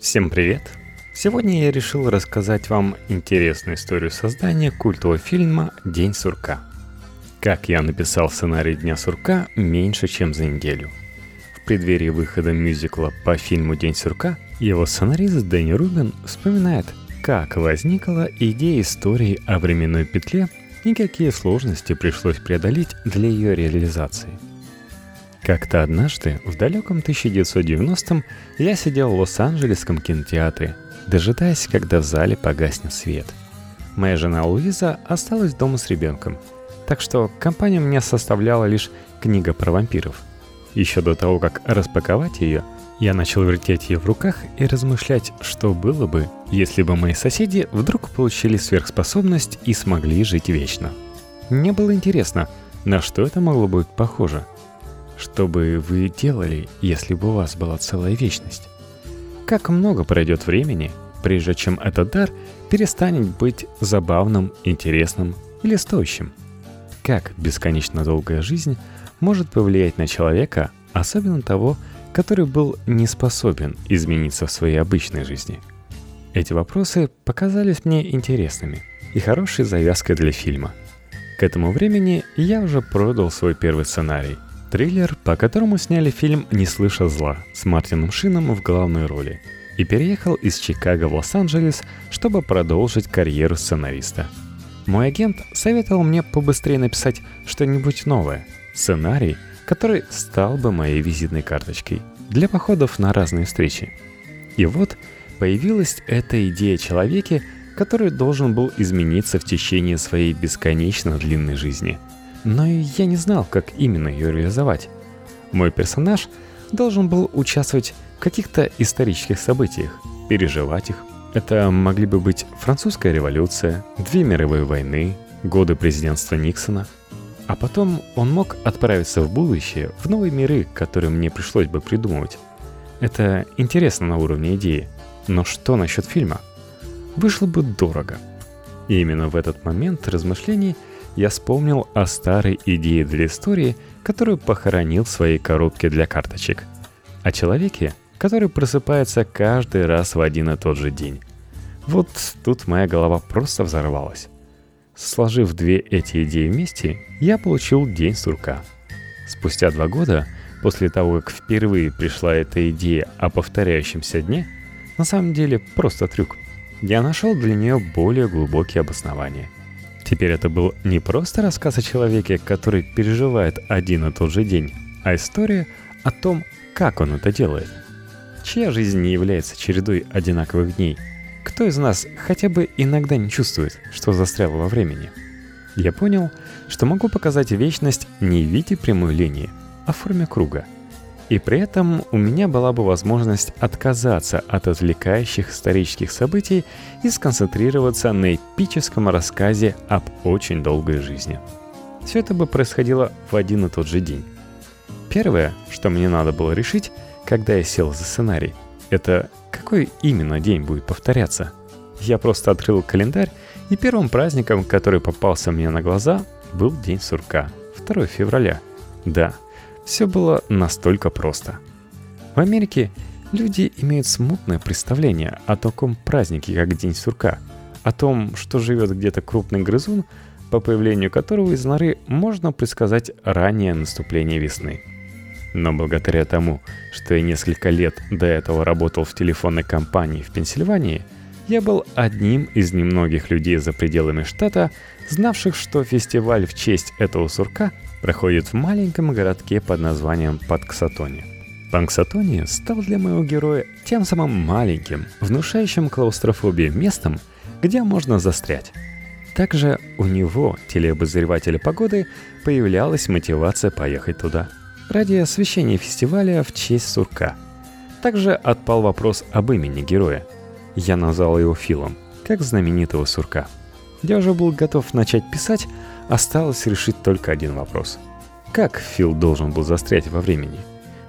Всем привет! Сегодня я решил рассказать вам интересную историю создания культового фильма «День сурка». Как я написал сценарий «Дня сурка» меньше, чем за неделю. В преддверии выхода мюзикла по фильму «День сурка» его сценарист Дэнни Рубин вспоминает, как возникла идея истории о временной петле и какие сложности пришлось преодолеть для ее реализации – как-то однажды, в далеком 1990-м, я сидел в Лос-Анджелесском кинотеатре, дожидаясь, когда в зале погаснет свет. Моя жена Луиза осталась дома с ребенком, так что компания мне составляла лишь книга про вампиров. Еще до того, как распаковать ее, я начал вертеть ее в руках и размышлять, что было бы, если бы мои соседи вдруг получили сверхспособность и смогли жить вечно. Мне было интересно, на что это могло быть похоже – что бы вы делали, если бы у вас была целая вечность? Как много пройдет времени, прежде чем этот дар перестанет быть забавным, интересным или стоящим? Как бесконечно долгая жизнь может повлиять на человека, особенно того, который был не способен измениться в своей обычной жизни? Эти вопросы показались мне интересными и хорошей завязкой для фильма. К этому времени я уже продал свой первый сценарий – Триллер, по которому сняли фильм «Не слыша зла» с Мартином Шином в главной роли и переехал из Чикаго в Лос-Анджелес, чтобы продолжить карьеру сценариста. Мой агент советовал мне побыстрее написать что-нибудь новое, сценарий, который стал бы моей визитной карточкой для походов на разные встречи. И вот появилась эта идея человеке, который должен был измениться в течение своей бесконечно длинной жизни – но я не знал, как именно ее реализовать. Мой персонаж должен был участвовать в каких-то исторических событиях, переживать их. Это могли бы быть французская революция, две мировые войны, годы президентства Никсона. А потом он мог отправиться в будущее, в новые миры, которые мне пришлось бы придумывать. Это интересно на уровне идеи. Но что насчет фильма? Вышло бы дорого. И именно в этот момент размышлений – я вспомнил о старой идее для истории, которую похоронил в своей коробке для карточек. О человеке, который просыпается каждый раз в один и тот же день. Вот тут моя голова просто взорвалась. Сложив две эти идеи вместе, я получил День сурка. Спустя два года, после того, как впервые пришла эта идея о повторяющемся дне, на самом деле просто трюк, я нашел для нее более глубокие обоснования – Теперь это был не просто рассказ о человеке, который переживает один и тот же день, а история о том, как он это делает. Чья жизнь не является чередой одинаковых дней? Кто из нас хотя бы иногда не чувствует, что застрял во времени? Я понял, что могу показать вечность не в виде прямой линии, а в форме круга – и при этом у меня была бы возможность отказаться от отвлекающих исторических событий и сконцентрироваться на эпическом рассказе об очень долгой жизни. Все это бы происходило в один и тот же день. Первое, что мне надо было решить, когда я сел за сценарий, это какой именно день будет повторяться. Я просто открыл календарь, и первым праздником, который попался мне на глаза, был День сурка, 2 февраля. Да, все было настолько просто. В Америке люди имеют смутное представление о таком празднике, как День сурка, о том, что живет где-то крупный грызун, по появлению которого из норы можно предсказать раннее наступление весны. Но благодаря тому, что я несколько лет до этого работал в телефонной компании в Пенсильвании, я был одним из немногих людей за пределами штата, знавших, что фестиваль в честь этого сурка проходит в маленьком городке под названием Панксатони. Панксатони стал для моего героя тем самым маленьким, внушающим клаустрофобию местом, где можно застрять. Также у него, телеобозревателя погоды, появлялась мотивация поехать туда. Ради освещения фестиваля в честь сурка. Также отпал вопрос об имени героя. Я назвал его Филом, как знаменитого сурка. Я уже был готов начать писать, Осталось решить только один вопрос. Как Фил должен был застрять во времени?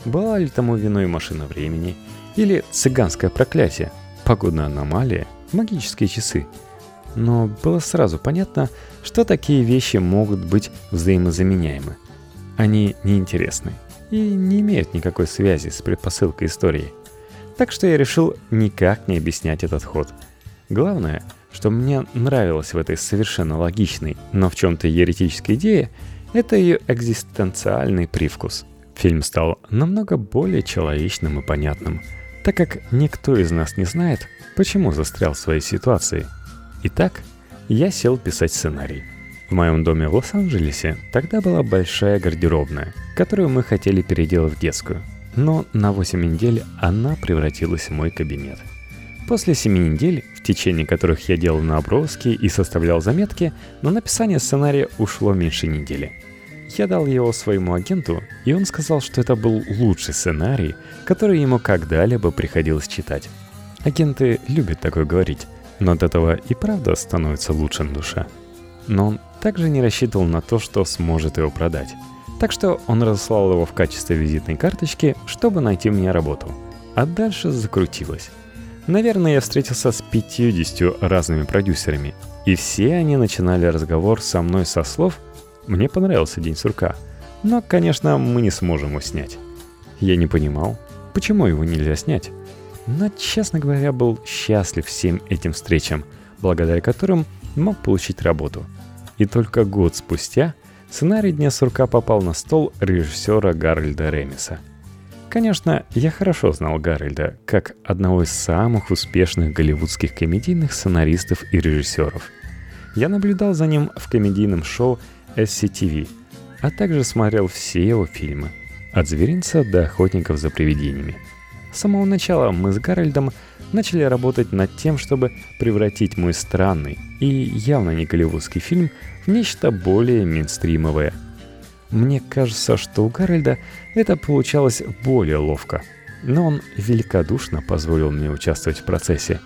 Была ли тому виной машина времени? Или цыганское проклятие? Погодная аномалия? Магические часы? Но было сразу понятно, что такие вещи могут быть взаимозаменяемы. Они неинтересны и не имеют никакой связи с предпосылкой истории. Так что я решил никак не объяснять этот ход. Главное, что мне нравилось в этой совершенно логичной, но в чем-то еретической идее, это ее экзистенциальный привкус. Фильм стал намного более человечным и понятным, так как никто из нас не знает, почему застрял в своей ситуации. Итак, я сел писать сценарий. В моем доме в Лос-Анджелесе тогда была большая гардеробная, которую мы хотели переделать в детскую. Но на 8 недель она превратилась в мой кабинет. После 7 недель, в течение которых я делал наброски и составлял заметки, на написание сценария ушло меньше недели. Я дал его своему агенту, и он сказал, что это был лучший сценарий, который ему когда-либо приходилось читать. Агенты любят такое говорить, но от этого и правда становится лучше на душе. Но он также не рассчитывал на то, что сможет его продать. Так что он разослал его в качестве визитной карточки, чтобы найти мне работу. А дальше закрутилось. Наверное, я встретился с 50 разными продюсерами, и все они начинали разговор со мной со слов «Мне понравился День сурка, но, конечно, мы не сможем его снять». Я не понимал, почему его нельзя снять. Но, честно говоря, был счастлив всем этим встречам, благодаря которым мог получить работу – и только год спустя сценарий «Дня сурка» попал на стол режиссера Гарольда Ремиса. Конечно, я хорошо знал Гарольда как одного из самых успешных голливудских комедийных сценаристов и режиссеров. Я наблюдал за ним в комедийном шоу SCTV, а также смотрел все его фильмы, от «Зверинца» до «Охотников за привидениями». С самого начала мы с Гарольдом начали работать над тем, чтобы превратить мой странный и явно не голливудский фильм в нечто более мейнстримовое. Мне кажется, что у Гарольда это получалось более ловко, но он великодушно позволил мне участвовать в процессе,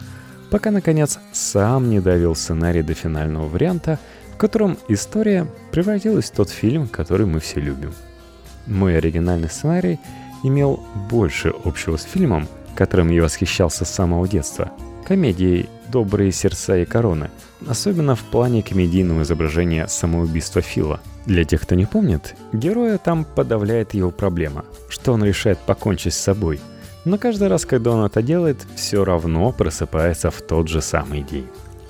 пока, наконец, сам не довел сценарий до финального варианта, в котором история превратилась в тот фильм, который мы все любим. Мой оригинальный сценарий имел больше общего с фильмом, которым я восхищался с самого детства, комедией «Добрые сердца и короны», особенно в плане комедийного изображения самоубийства Фила. Для тех, кто не помнит, героя там подавляет его проблема, что он решает покончить с собой. Но каждый раз, когда он это делает, все равно просыпается в тот же самый день.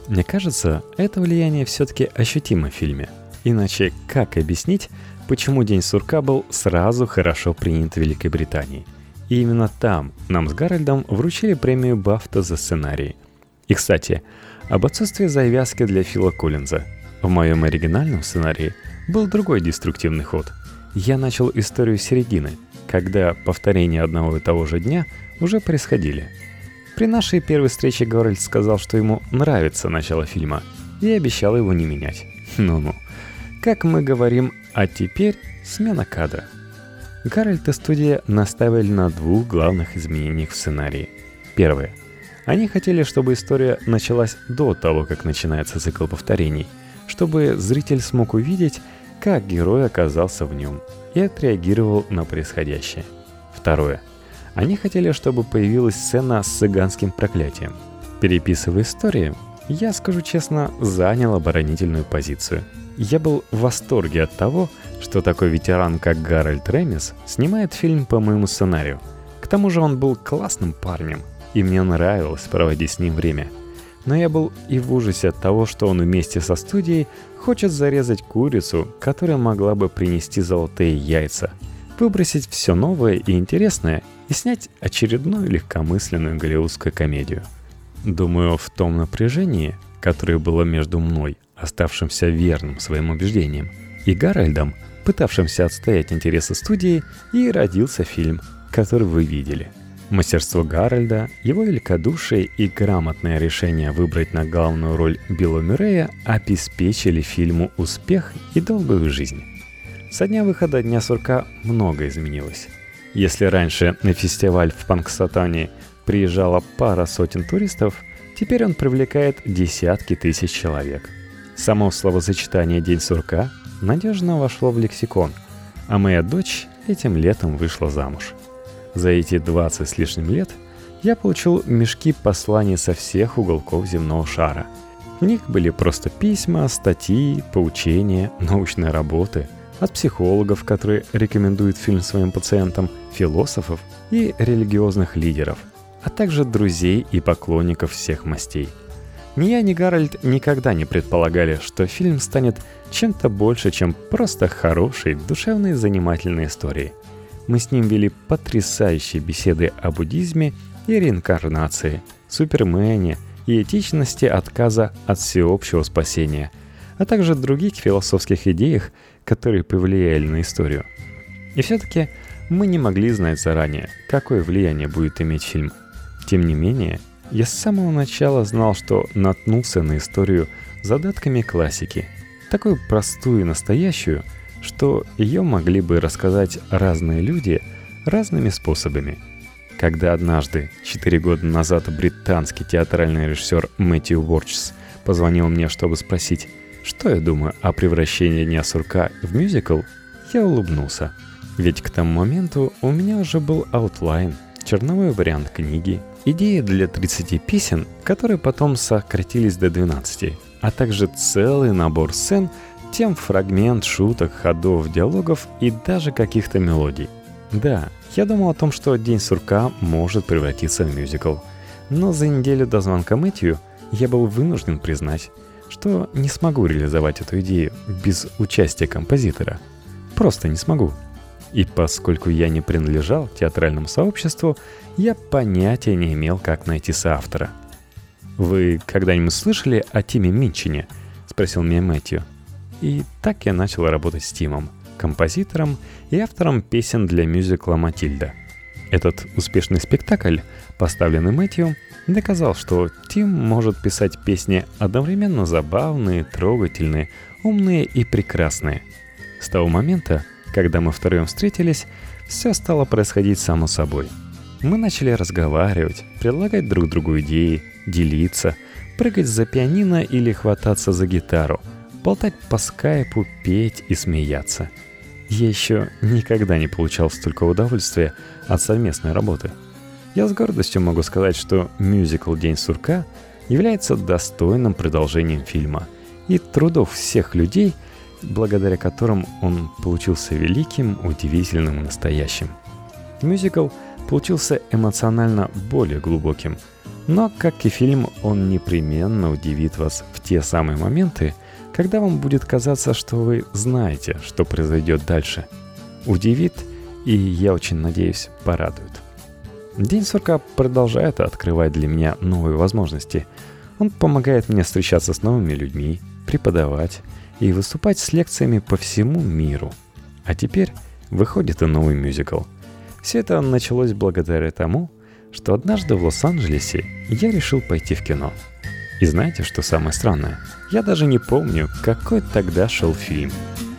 Мне кажется, это влияние все-таки ощутимо в фильме. Иначе как объяснить, почему День сурка был сразу хорошо принят в Великобритании? И именно там нам с Гарольдом вручили премию Бафта за сценарий. И, кстати, об отсутствии завязки для Фила Коллинза. В моем оригинальном сценарии был другой деструктивный ход. Я начал историю с середины, когда повторения одного и того же дня уже происходили. При нашей первой встрече Горальд сказал, что ему нравится начало фильма, и обещал его не менять. Ну-ну. Как мы говорим, а теперь смена кадра. Гарольд и студия наставили на двух главных изменениях в сценарии. Первое. Они хотели, чтобы история началась до того, как начинается цикл повторений, чтобы зритель смог увидеть, как герой оказался в нем и отреагировал на происходящее. Второе. Они хотели, чтобы появилась сцена с цыганским проклятием. Переписывая историю, я, скажу честно, занял оборонительную позицию. Я был в восторге от того, что такой ветеран, как Гарольд Ремис, снимает фильм по моему сценарию. К тому же он был классным парнем, и мне нравилось проводить с ним время. Но я был и в ужасе от того, что он вместе со студией хочет зарезать курицу, которая могла бы принести золотые яйца, выбросить все новое и интересное и снять очередную легкомысленную голливудскую комедию. Думаю, в том напряжении, которое было между мной, оставшимся верным своим убеждениям, и Гарольдом, пытавшимся отстоять интересы студии, и родился фильм, который вы видели – Мастерство Гарольда, его великодушие и грамотное решение выбрать на главную роль Билла Мюррея обеспечили фильму успех и долгую жизнь. Со дня выхода Дня сурка много изменилось. Если раньше на фестиваль в Панксатане приезжала пара сотен туристов, теперь он привлекает десятки тысяч человек. Само словосочетание «День сурка» надежно вошло в лексикон, а моя дочь этим летом вышла замуж – за эти 20 с лишним лет я получил мешки посланий со всех уголков земного шара. В них были просто письма, статьи, поучения, научные работы от психологов, которые рекомендуют фильм своим пациентам, философов и религиозных лидеров. а также друзей и поклонников всех мастей. Ни я, ни Гарольд никогда не предполагали, что фильм станет чем-то больше, чем просто хорошей, душевной, занимательной историей. Мы с ним вели потрясающие беседы о буддизме и реинкарнации, супермене и этичности отказа от всеобщего спасения, а также других философских идеях, которые повлияли на историю. И все-таки мы не могли знать заранее, какое влияние будет иметь фильм. Тем не менее, я с самого начала знал, что наткнулся на историю задатками классики, такую простую и настоящую, что ее могли бы рассказать разные люди разными способами. Когда однажды, четыре года назад, британский театральный режиссер Мэтью Уорчус позвонил мне, чтобы спросить, что я думаю о превращении Дня сурка в мюзикл, я улыбнулся. Ведь к тому моменту у меня уже был аутлайн, черновой вариант книги, идеи для 30 песен, которые потом сократились до 12, а также целый набор сцен, тем, фрагмент шуток, ходов, диалогов и даже каких-то мелодий. Да, я думал о том, что «День сурка» может превратиться в мюзикл. Но за неделю до звонка Мэтью я был вынужден признать, что не смогу реализовать эту идею без участия композитора. Просто не смогу. И поскольку я не принадлежал театральному сообществу, я понятия не имел, как найти соавтора. «Вы когда-нибудь слышали о Тиме Минчине?» — спросил меня Мэтью. И так я начал работать с Тимом, композитором и автором песен для мюзикла «Матильда». Этот успешный спектакль, поставленный Мэтью, доказал, что Тим может писать песни одновременно забавные, трогательные, умные и прекрасные. С того момента когда мы втроем встретились, все стало происходить само собой. Мы начали разговаривать, предлагать друг другу идеи, делиться, прыгать за пианино или хвататься за гитару, болтать по скайпу, петь и смеяться. Я еще никогда не получал столько удовольствия от совместной работы. Я с гордостью могу сказать, что мюзикл «День сурка» является достойным продолжением фильма и трудов всех людей – благодаря которым он получился великим, удивительным и настоящим. Мюзикл получился эмоционально более глубоким, но, как и фильм, он непременно удивит вас в те самые моменты, когда вам будет казаться, что вы знаете, что произойдет дальше. Удивит и, я очень надеюсь, порадует. День сурка продолжает открывать для меня новые возможности. Он помогает мне встречаться с новыми людьми, преподавать, и выступать с лекциями по всему миру. А теперь выходит и новый мюзикл. Все это началось благодаря тому, что однажды в Лос-Анджелесе я решил пойти в кино. И знаете, что самое странное? Я даже не помню, какой тогда шел фильм –